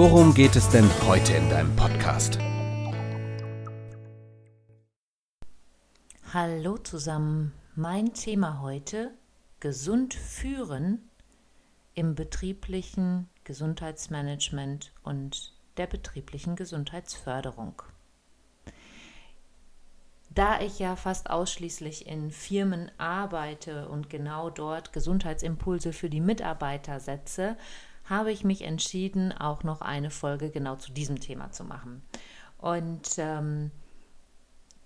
worum geht es denn heute in deinem Podcast? Hallo zusammen, mein Thema heute gesund führen im betrieblichen Gesundheitsmanagement und der betrieblichen Gesundheitsförderung. Da ich ja fast ausschließlich in Firmen arbeite und genau dort Gesundheitsimpulse für die Mitarbeiter setze, habe ich mich entschieden, auch noch eine Folge genau zu diesem Thema zu machen. Und ähm,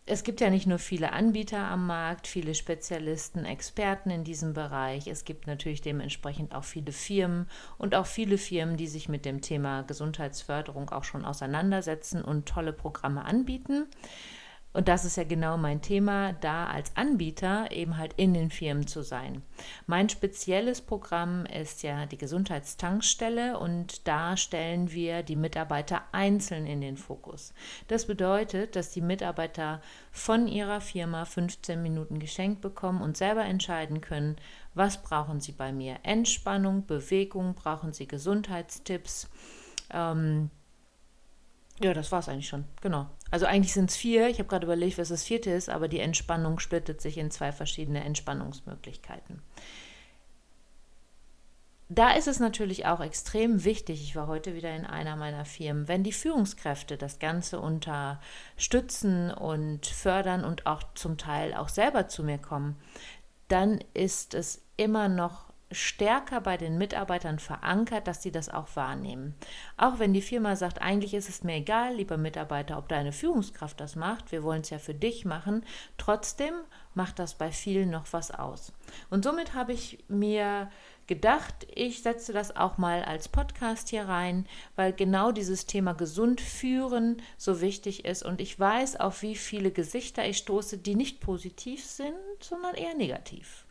es gibt ja nicht nur viele Anbieter am Markt, viele Spezialisten, Experten in diesem Bereich. Es gibt natürlich dementsprechend auch viele Firmen und auch viele Firmen, die sich mit dem Thema Gesundheitsförderung auch schon auseinandersetzen und tolle Programme anbieten. Und das ist ja genau mein Thema, da als Anbieter eben halt in den Firmen zu sein. Mein spezielles Programm ist ja die Gesundheitstankstelle und da stellen wir die Mitarbeiter einzeln in den Fokus. Das bedeutet, dass die Mitarbeiter von ihrer Firma 15 Minuten geschenkt bekommen und selber entscheiden können, was brauchen sie bei mir. Entspannung, Bewegung, brauchen sie Gesundheitstipps. Ähm, ja, das war es eigentlich schon. Genau. Also eigentlich sind es vier. Ich habe gerade überlegt, was das vierte ist, aber die Entspannung splittet sich in zwei verschiedene Entspannungsmöglichkeiten. Da ist es natürlich auch extrem wichtig, ich war heute wieder in einer meiner Firmen, wenn die Führungskräfte das Ganze unterstützen und fördern und auch zum Teil auch selber zu mir kommen, dann ist es immer noch stärker bei den Mitarbeitern verankert, dass sie das auch wahrnehmen. Auch wenn die Firma sagt, eigentlich ist es mir egal, lieber Mitarbeiter, ob deine Führungskraft das macht, wir wollen es ja für dich machen, trotzdem macht das bei vielen noch was aus. Und somit habe ich mir gedacht, ich setze das auch mal als Podcast hier rein, weil genau dieses Thema gesund führen so wichtig ist und ich weiß, auf wie viele Gesichter ich stoße, die nicht positiv sind, sondern eher negativ.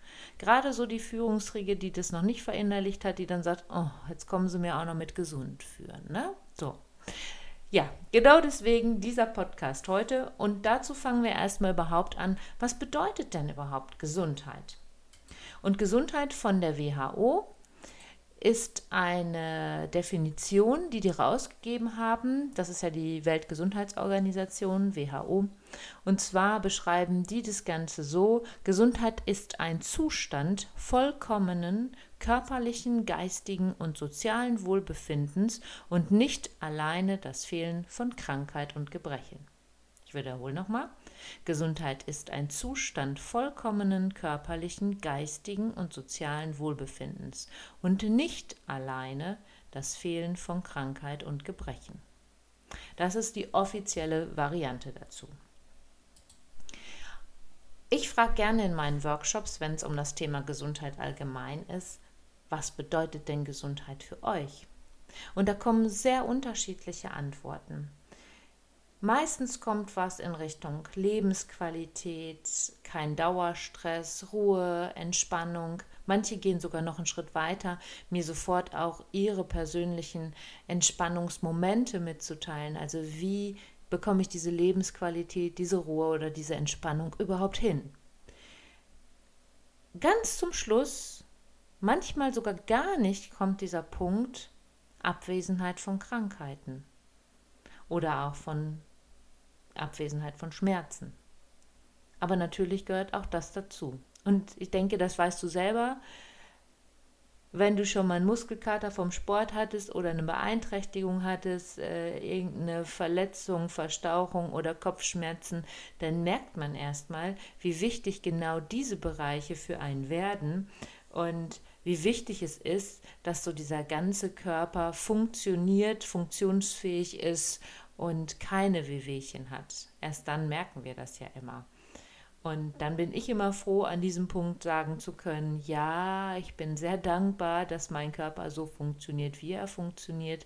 Gerade so die Führungsriege, die das noch nicht verinnerlicht hat, die dann sagt, oh, jetzt kommen sie mir auch noch mit gesund führen. Ne? So. Ja, genau deswegen dieser Podcast heute. Und dazu fangen wir erstmal überhaupt an, was bedeutet denn überhaupt Gesundheit? Und Gesundheit von der WHO ist eine Definition, die die rausgegeben haben. Das ist ja die Weltgesundheitsorganisation, WHO. Und zwar beschreiben die das Ganze so, Gesundheit ist ein Zustand vollkommenen körperlichen, geistigen und sozialen Wohlbefindens und nicht alleine das Fehlen von Krankheit und Gebrechen. Wiederhole nochmal. Gesundheit ist ein Zustand vollkommenen körperlichen, geistigen und sozialen Wohlbefindens und nicht alleine das Fehlen von Krankheit und Gebrechen. Das ist die offizielle Variante dazu. Ich frage gerne in meinen Workshops, wenn es um das Thema Gesundheit allgemein ist, was bedeutet denn Gesundheit für euch? Und da kommen sehr unterschiedliche Antworten. Meistens kommt was in Richtung Lebensqualität, kein Dauerstress, Ruhe, Entspannung. Manche gehen sogar noch einen Schritt weiter, mir sofort auch ihre persönlichen Entspannungsmomente mitzuteilen. Also wie bekomme ich diese Lebensqualität, diese Ruhe oder diese Entspannung überhaupt hin? Ganz zum Schluss, manchmal sogar gar nicht, kommt dieser Punkt Abwesenheit von Krankheiten oder auch von Abwesenheit von Schmerzen. Aber natürlich gehört auch das dazu. Und ich denke, das weißt du selber, wenn du schon mal einen Muskelkater vom Sport hattest oder eine Beeinträchtigung hattest, äh, irgendeine Verletzung, Verstauchung oder Kopfschmerzen, dann merkt man erstmal, wie wichtig genau diese Bereiche für einen werden und wie wichtig es ist, dass so dieser ganze Körper funktioniert, funktionsfähig ist und keine Wehwehchen hat. Erst dann merken wir das ja immer. Und dann bin ich immer froh, an diesem Punkt sagen zu können, ja, ich bin sehr dankbar, dass mein Körper so funktioniert, wie er funktioniert.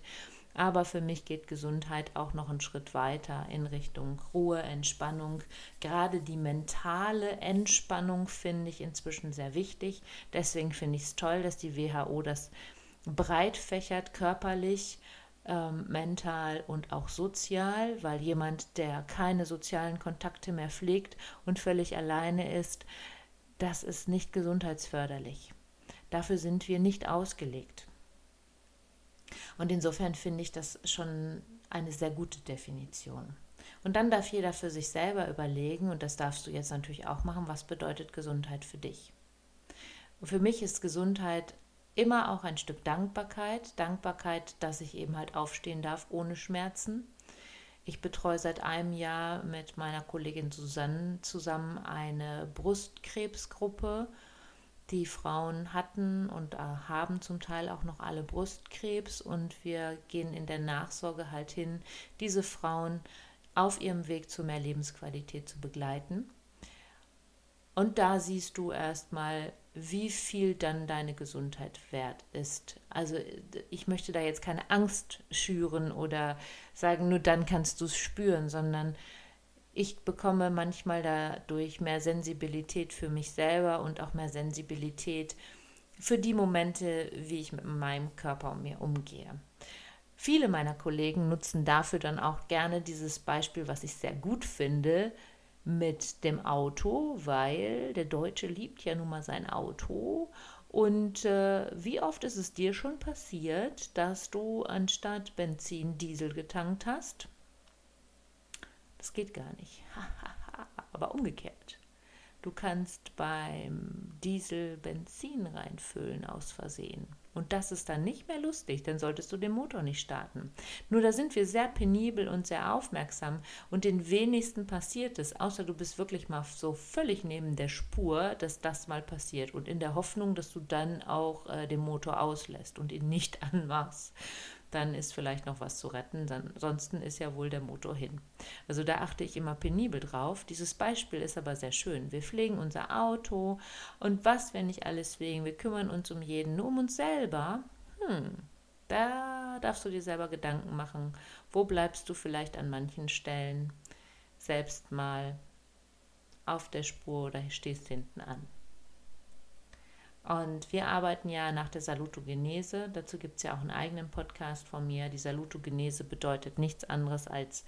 Aber für mich geht Gesundheit auch noch einen Schritt weiter in Richtung Ruhe, Entspannung. Gerade die mentale Entspannung finde ich inzwischen sehr wichtig. Deswegen finde ich es toll, dass die WHO das breit fächert, körperlich, ähm, mental und auch sozial, weil jemand, der keine sozialen Kontakte mehr pflegt und völlig alleine ist, das ist nicht gesundheitsförderlich. Dafür sind wir nicht ausgelegt. Und insofern finde ich das schon eine sehr gute Definition. Und dann darf jeder für sich selber überlegen, und das darfst du jetzt natürlich auch machen, was bedeutet Gesundheit für dich. Und für mich ist Gesundheit immer auch ein Stück Dankbarkeit. Dankbarkeit, dass ich eben halt aufstehen darf ohne Schmerzen. Ich betreue seit einem Jahr mit meiner Kollegin Susanne zusammen eine Brustkrebsgruppe die Frauen hatten und äh, haben zum Teil auch noch alle Brustkrebs und wir gehen in der Nachsorge halt hin, diese Frauen auf ihrem Weg zu mehr Lebensqualität zu begleiten. Und da siehst du erstmal, wie viel dann deine Gesundheit wert ist. Also ich möchte da jetzt keine Angst schüren oder sagen, nur dann kannst du es spüren, sondern ich bekomme manchmal dadurch mehr Sensibilität für mich selber und auch mehr Sensibilität für die Momente, wie ich mit meinem Körper und mir umgehe. Viele meiner Kollegen nutzen dafür dann auch gerne dieses Beispiel, was ich sehr gut finde, mit dem Auto, weil der Deutsche liebt ja nun mal sein Auto. Und äh, wie oft ist es dir schon passiert, dass du anstatt Benzin Diesel getankt hast? Das geht gar nicht. Aber umgekehrt. Du kannst beim Diesel Benzin reinfüllen aus Versehen. Und das ist dann nicht mehr lustig, dann solltest du den Motor nicht starten. Nur da sind wir sehr penibel und sehr aufmerksam und den wenigsten passiert es, außer du bist wirklich mal so völlig neben der Spur, dass das mal passiert und in der Hoffnung, dass du dann auch äh, den Motor auslässt und ihn nicht anmachst dann ist vielleicht noch was zu retten. ansonsten ist ja wohl der Motor hin. Also da achte ich immer penibel drauf. Dieses Beispiel ist aber sehr schön. Wir pflegen unser Auto und was, wenn nicht alles pflegen? Wir kümmern uns um jeden, nur um uns selber. Hm, da darfst du dir selber Gedanken machen. Wo bleibst du vielleicht an manchen Stellen selbst mal auf der Spur oder stehst hinten an? Und wir arbeiten ja nach der Salutogenese. Dazu gibt es ja auch einen eigenen Podcast von mir. Die Salutogenese bedeutet nichts anderes als,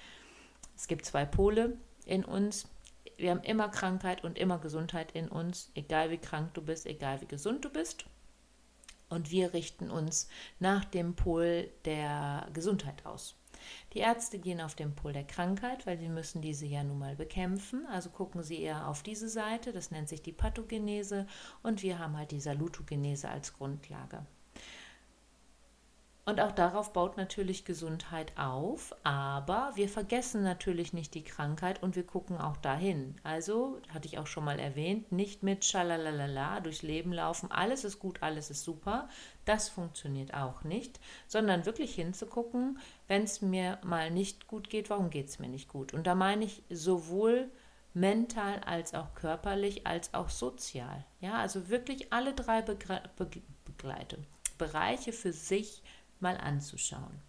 es gibt zwei Pole in uns. Wir haben immer Krankheit und immer Gesundheit in uns, egal wie krank du bist, egal wie gesund du bist. Und wir richten uns nach dem Pol der Gesundheit aus. Die Ärzte gehen auf den Pol der Krankheit, weil sie müssen diese ja nun mal bekämpfen. Also gucken sie eher auf diese Seite, das nennt sich die Pathogenese und wir haben halt die Salutogenese als Grundlage. Und auch darauf baut natürlich Gesundheit auf, aber wir vergessen natürlich nicht die Krankheit und wir gucken auch dahin. Also, hatte ich auch schon mal erwähnt, nicht mit Schalalalala durchs Leben laufen, alles ist gut, alles ist super, das funktioniert auch nicht, sondern wirklich hinzugucken, wenn es mir mal nicht gut geht, warum geht es mir nicht gut? Und da meine ich sowohl mental als auch körperlich als auch sozial. Ja, also wirklich alle drei Begre Be Begleite, Bereiche für sich mal anzuschauen.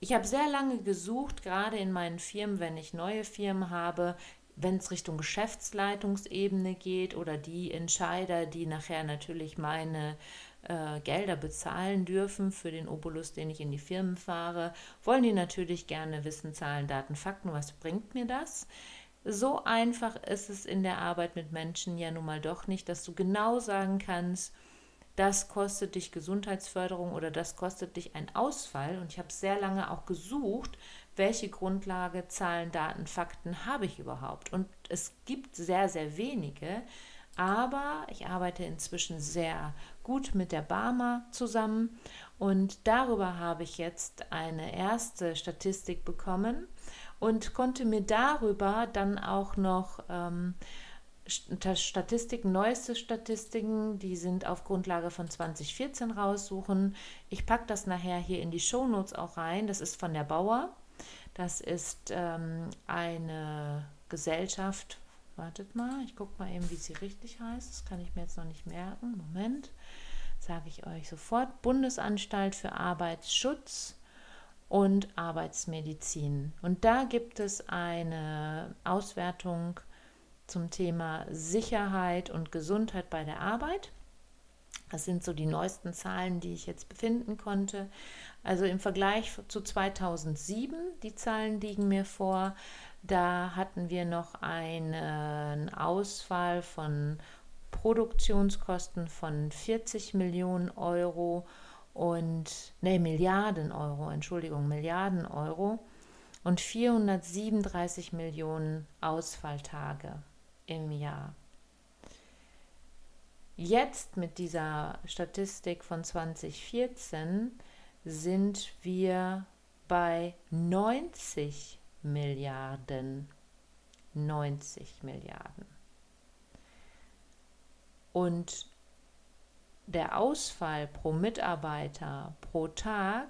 Ich habe sehr lange gesucht, gerade in meinen Firmen, wenn ich neue Firmen habe, wenn es Richtung Geschäftsleitungsebene geht oder die Entscheider, die nachher natürlich meine äh, Gelder bezahlen dürfen für den Obolus, den ich in die Firmen fahre, wollen die natürlich gerne wissen, Zahlen, Daten, Fakten, was bringt mir das? So einfach ist es in der Arbeit mit Menschen ja nun mal doch nicht, dass du genau sagen kannst, das kostet dich Gesundheitsförderung oder das kostet dich ein Ausfall. Und ich habe sehr lange auch gesucht, welche Grundlage, Zahlen, Daten, Fakten habe ich überhaupt. Und es gibt sehr, sehr wenige. Aber ich arbeite inzwischen sehr gut mit der Barmer zusammen und darüber habe ich jetzt eine erste Statistik bekommen und konnte mir darüber dann auch noch ähm, Statistiken, neueste Statistiken, die sind auf Grundlage von 2014 raussuchen. Ich packe das nachher hier in die Shownotes auch rein. Das ist von der Bauer. Das ist ähm, eine Gesellschaft. Wartet mal, ich gucke mal eben, wie sie richtig heißt. Das kann ich mir jetzt noch nicht merken. Moment. sage ich euch sofort, Bundesanstalt für Arbeitsschutz und Arbeitsmedizin. Und da gibt es eine Auswertung zum Thema Sicherheit und Gesundheit bei der Arbeit. Das sind so die neuesten Zahlen, die ich jetzt befinden konnte. Also im Vergleich zu 2007, die Zahlen liegen mir vor, da hatten wir noch einen Ausfall von Produktionskosten von 40 Millionen Euro und, ne, Milliarden Euro, Entschuldigung, Milliarden Euro und 437 Millionen Ausfalltage im Jahr. Jetzt mit dieser Statistik von 2014 sind wir bei 90 Milliarden. 90 Milliarden. Und der Ausfall pro Mitarbeiter pro Tag,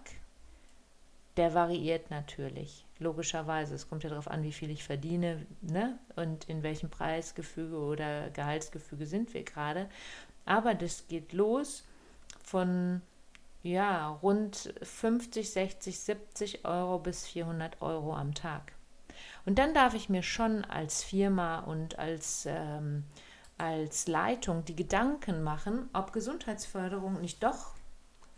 der variiert natürlich. Logischerweise. Es kommt ja darauf an, wie viel ich verdiene ne? und in welchem Preisgefüge oder Gehaltsgefüge sind wir gerade. Aber das geht los von ja, rund 50, 60, 70 Euro bis 400 Euro am Tag. Und dann darf ich mir schon als Firma und als, ähm, als Leitung die Gedanken machen, ob Gesundheitsförderung nicht doch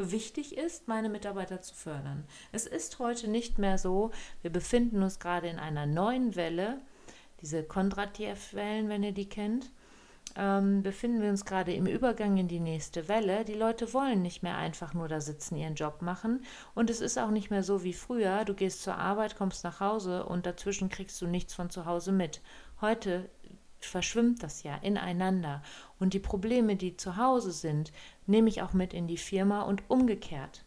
wichtig ist, meine Mitarbeiter zu fördern. Es ist heute nicht mehr so, wir befinden uns gerade in einer neuen Welle, diese Kondratjew-Wellen, wenn ihr die kennt ähm, befinden wir uns gerade im Übergang in die nächste Welle. Die Leute wollen nicht mehr einfach nur da sitzen, ihren Job machen. Und es ist auch nicht mehr so wie früher. Du gehst zur Arbeit, kommst nach Hause und dazwischen kriegst du nichts von zu Hause mit. Heute verschwimmt das ja ineinander. Und die Probleme, die zu Hause sind, nehme ich auch mit in die Firma und umgekehrt.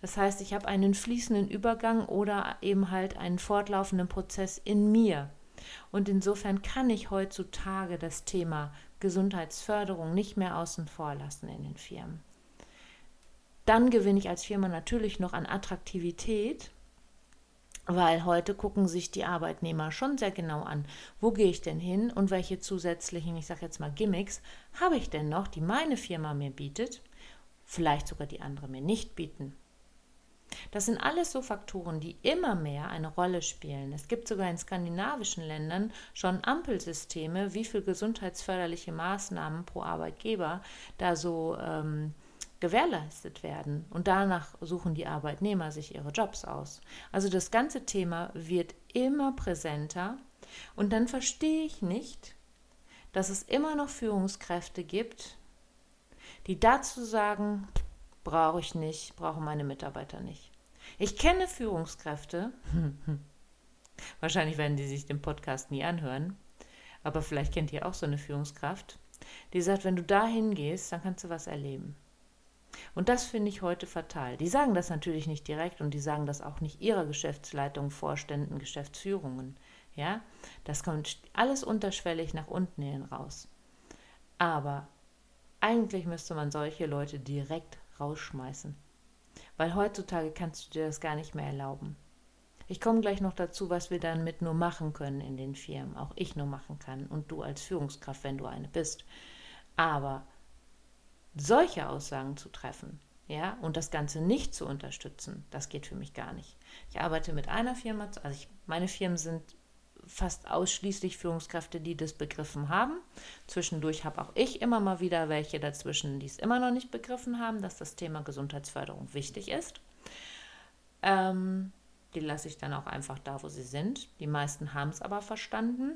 Das heißt, ich habe einen fließenden Übergang oder eben halt einen fortlaufenden Prozess in mir. Und insofern kann ich heutzutage das Thema Gesundheitsförderung nicht mehr außen vor lassen in den Firmen. Dann gewinne ich als Firma natürlich noch an Attraktivität, weil heute gucken sich die Arbeitnehmer schon sehr genau an, wo gehe ich denn hin und welche zusätzlichen, ich sage jetzt mal Gimmicks, habe ich denn noch, die meine Firma mir bietet, vielleicht sogar die andere mir nicht bieten. Das sind alles so Faktoren, die immer mehr eine Rolle spielen. Es gibt sogar in skandinavischen Ländern schon Ampelsysteme, wie viel gesundheitsförderliche Maßnahmen pro Arbeitgeber da so ähm, gewährleistet werden. Und danach suchen die Arbeitnehmer sich ihre Jobs aus. Also das ganze Thema wird immer präsenter. Und dann verstehe ich nicht, dass es immer noch Führungskräfte gibt, die dazu sagen, brauche ich nicht, brauchen meine Mitarbeiter nicht. Ich kenne Führungskräfte, wahrscheinlich werden die sich den Podcast nie anhören, aber vielleicht kennt ihr auch so eine Führungskraft, die sagt, wenn du da hingehst, dann kannst du was erleben. Und das finde ich heute fatal. Die sagen das natürlich nicht direkt und die sagen das auch nicht ihrer Geschäftsleitung, Vorständen, Geschäftsführungen. Ja, das kommt alles unterschwellig nach unten hin raus. Aber eigentlich müsste man solche Leute direkt rausschmeißen. Weil heutzutage kannst du dir das gar nicht mehr erlauben. Ich komme gleich noch dazu, was wir dann mit nur machen können in den Firmen. Auch ich nur machen kann und du als Führungskraft, wenn du eine bist. Aber solche Aussagen zu treffen, ja, und das Ganze nicht zu unterstützen, das geht für mich gar nicht. Ich arbeite mit einer Firma, also ich, meine Firmen sind fast ausschließlich Führungskräfte, die das begriffen haben. Zwischendurch habe auch ich immer mal wieder welche dazwischen, die es immer noch nicht begriffen haben, dass das Thema Gesundheitsförderung wichtig ist. Ähm, die lasse ich dann auch einfach da, wo sie sind. Die meisten haben es aber verstanden.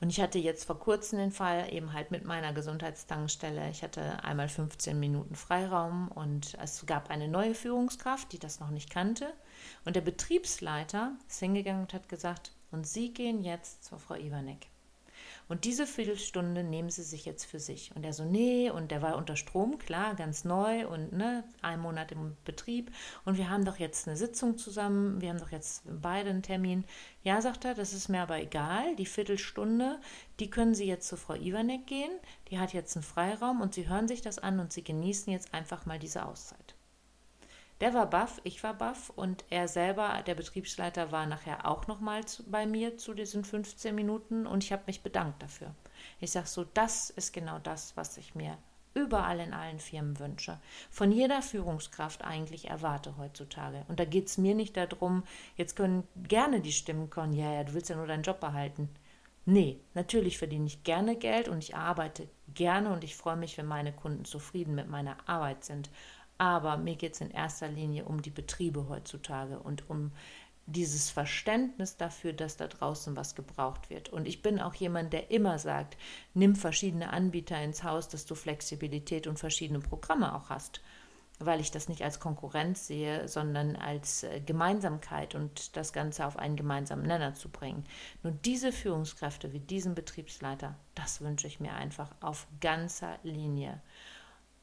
Und ich hatte jetzt vor kurzem den Fall eben halt mit meiner Gesundheitstankstelle. Ich hatte einmal 15 Minuten Freiraum und es gab eine neue Führungskraft, die das noch nicht kannte. Und der Betriebsleiter ist hingegangen und hat gesagt, und Sie gehen jetzt zur Frau Iwanek. Und diese Viertelstunde nehmen Sie sich jetzt für sich. Und er so, nee, und der war unter Strom, klar, ganz neu und ne, ein Monat im Betrieb. Und wir haben doch jetzt eine Sitzung zusammen, wir haben doch jetzt beide einen Termin. Ja, sagt er, das ist mir aber egal, die Viertelstunde, die können Sie jetzt zu Frau Iwanek gehen, die hat jetzt einen Freiraum und Sie hören sich das an und Sie genießen jetzt einfach mal diese Auszeit. Der war baff, ich war baff und er selber, der Betriebsleiter, war nachher auch nochmal bei mir zu diesen 15 Minuten und ich habe mich bedankt dafür. Ich sage so, das ist genau das, was ich mir überall in allen Firmen wünsche, von jeder Führungskraft eigentlich erwarte heutzutage. Und da geht es mir nicht darum, jetzt können gerne die Stimmen kommen, ja, ja, du willst ja nur deinen Job behalten. Nee, natürlich verdiene ich gerne Geld und ich arbeite gerne und ich freue mich, wenn meine Kunden zufrieden mit meiner Arbeit sind. Aber mir geht es in erster Linie um die Betriebe heutzutage und um dieses Verständnis dafür, dass da draußen was gebraucht wird. Und ich bin auch jemand, der immer sagt, nimm verschiedene Anbieter ins Haus, dass du Flexibilität und verschiedene Programme auch hast, weil ich das nicht als Konkurrenz sehe, sondern als äh, Gemeinsamkeit und das Ganze auf einen gemeinsamen Nenner zu bringen. Nur diese Führungskräfte wie diesen Betriebsleiter, das wünsche ich mir einfach auf ganzer Linie.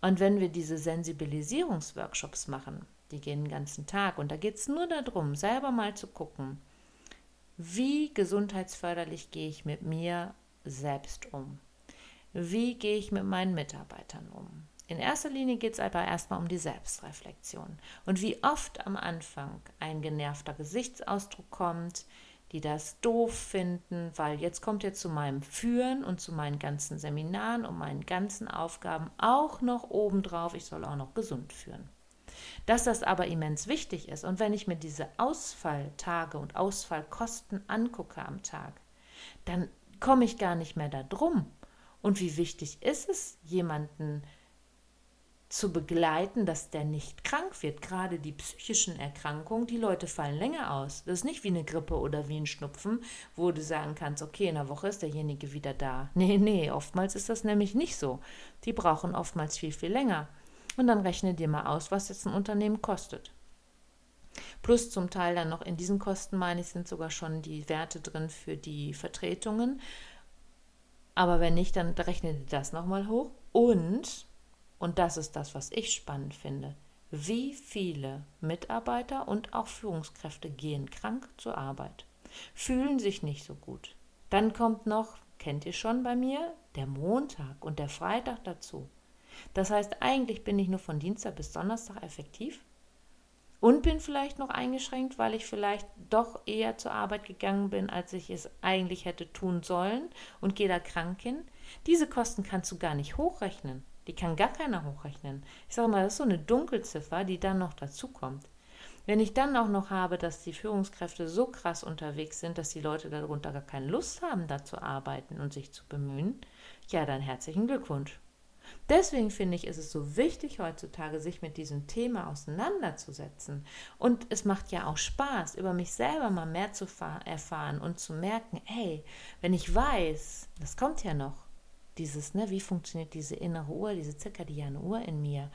Und wenn wir diese Sensibilisierungsworkshops machen, die gehen den ganzen Tag. Und da geht es nur darum, selber mal zu gucken, wie gesundheitsförderlich gehe ich mit mir selbst um? Wie gehe ich mit meinen Mitarbeitern um? In erster Linie geht es aber erstmal um die Selbstreflexion. Und wie oft am Anfang ein genervter Gesichtsausdruck kommt, die das doof finden, weil jetzt kommt ihr zu meinem Führen und zu meinen ganzen Seminaren und meinen ganzen Aufgaben auch noch obendrauf, ich soll auch noch gesund führen. Dass das aber immens wichtig ist und wenn ich mir diese Ausfalltage und Ausfallkosten angucke am Tag, dann komme ich gar nicht mehr da drum. Und wie wichtig ist es, jemanden zu begleiten, dass der nicht krank wird. Gerade die psychischen Erkrankungen, die Leute fallen länger aus. Das ist nicht wie eine Grippe oder wie ein Schnupfen, wo du sagen kannst, okay, in einer Woche ist derjenige wieder da. Nee, nee, oftmals ist das nämlich nicht so. Die brauchen oftmals viel, viel länger. Und dann rechne dir mal aus, was jetzt ein Unternehmen kostet. Plus zum Teil dann noch in diesen Kosten, meine ich, sind sogar schon die Werte drin für die Vertretungen. Aber wenn nicht, dann rechne dir das nochmal hoch. Und, und das ist das, was ich spannend finde, wie viele Mitarbeiter und auch Führungskräfte gehen krank zur Arbeit, fühlen sich nicht so gut. Dann kommt noch, kennt ihr schon bei mir, der Montag und der Freitag dazu. Das heißt, eigentlich bin ich nur von Dienstag bis Donnerstag effektiv und bin vielleicht noch eingeschränkt, weil ich vielleicht doch eher zur Arbeit gegangen bin, als ich es eigentlich hätte tun sollen und gehe da krank hin. Diese Kosten kannst du gar nicht hochrechnen. Die kann gar keiner hochrechnen. Ich sage mal, das ist so eine Dunkelziffer, die dann noch dazu kommt. Wenn ich dann auch noch habe, dass die Führungskräfte so krass unterwegs sind, dass die Leute darunter gar keine Lust haben, da zu arbeiten und sich zu bemühen, ja, dann herzlichen Glückwunsch. Deswegen finde ich, ist es so wichtig heutzutage, sich mit diesem Thema auseinanderzusetzen. Und es macht ja auch Spaß, über mich selber mal mehr zu erfahren und zu merken, hey, wenn ich weiß, das kommt ja noch, dieses, ne, wie funktioniert diese innere Uhr, diese zirkadiane Uhr in mir?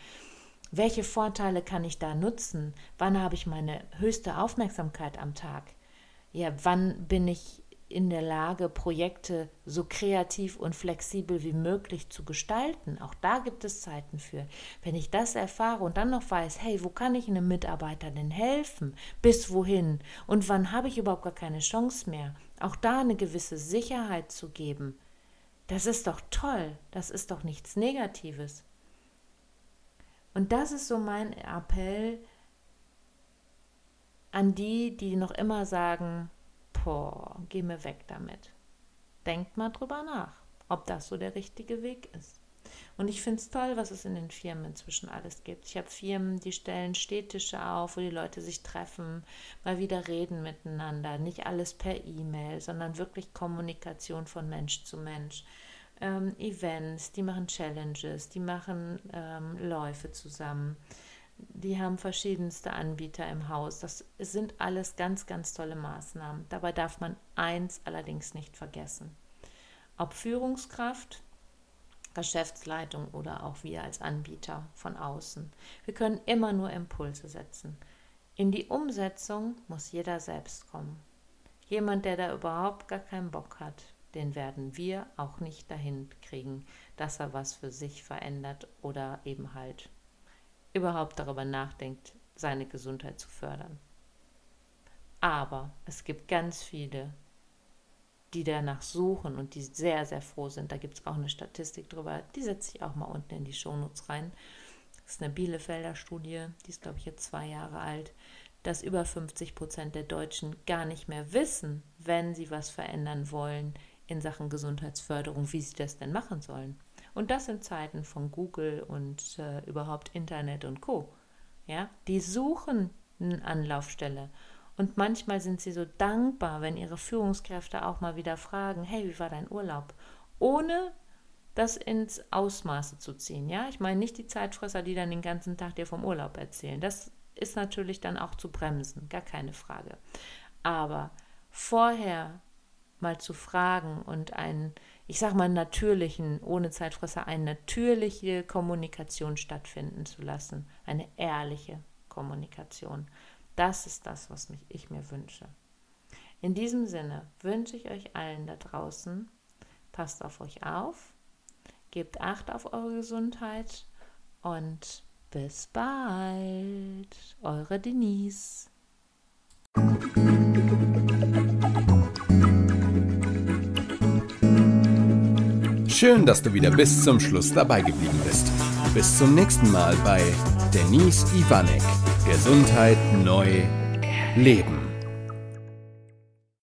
Welche Vorteile kann ich da nutzen? Wann habe ich meine höchste Aufmerksamkeit am Tag? Ja, wann bin ich in der Lage, Projekte so kreativ und flexibel wie möglich zu gestalten. Auch da gibt es Zeiten für. Wenn ich das erfahre und dann noch weiß, hey, wo kann ich einem Mitarbeiter denn helfen? Bis wohin? Und wann habe ich überhaupt gar keine Chance mehr? Auch da eine gewisse Sicherheit zu geben. Das ist doch toll. Das ist doch nichts Negatives. Und das ist so mein Appell an die, die noch immer sagen, boah, geh mir weg damit. Denkt mal drüber nach, ob das so der richtige Weg ist. Und ich finde es toll, was es in den Firmen inzwischen alles gibt. Ich habe Firmen, die stellen Städtische auf, wo die Leute sich treffen, mal wieder reden miteinander. Nicht alles per E-Mail, sondern wirklich Kommunikation von Mensch zu Mensch. Ähm, Events, die machen Challenges, die machen ähm, Läufe zusammen die haben verschiedenste Anbieter im Haus. Das sind alles ganz, ganz tolle Maßnahmen. Dabei darf man eins allerdings nicht vergessen. Ob Führungskraft, Geschäftsleitung oder auch wir als Anbieter von außen. Wir können immer nur Impulse setzen. In die Umsetzung muss jeder selbst kommen. Jemand, der da überhaupt gar keinen Bock hat, den werden wir auch nicht dahin kriegen, dass er was für sich verändert oder eben halt überhaupt darüber nachdenkt, seine Gesundheit zu fördern. Aber es gibt ganz viele, die danach suchen und die sehr, sehr froh sind. Da gibt es auch eine Statistik drüber, die setze ich auch mal unten in die Shownotes rein. Das ist eine Bielefelder Studie, die ist, glaube ich, jetzt zwei Jahre alt, dass über 50 Prozent der Deutschen gar nicht mehr wissen, wenn sie was verändern wollen in Sachen Gesundheitsförderung, wie sie das denn machen sollen. Und das in Zeiten von Google und äh, überhaupt Internet und Co. Ja, die suchen eine Anlaufstelle. Und manchmal sind sie so dankbar, wenn ihre Führungskräfte auch mal wieder fragen, hey, wie war dein Urlaub? Ohne das ins Ausmaße zu ziehen. Ja, ich meine nicht die Zeitfresser, die dann den ganzen Tag dir vom Urlaub erzählen. Das ist natürlich dann auch zu bremsen, gar keine Frage. Aber vorher mal zu fragen und einen, ich sag mal, natürlichen, ohne Zeitfresser, eine natürliche Kommunikation stattfinden zu lassen, eine ehrliche Kommunikation. Das ist das, was mich, ich mir wünsche. In diesem Sinne wünsche ich euch allen da draußen, passt auf euch auf, gebt Acht auf eure Gesundheit und bis bald. Eure Denise. Schön, dass du wieder bis zum Schluss dabei geblieben bist. Bis zum nächsten Mal bei Denise Ivanek. Gesundheit neu leben.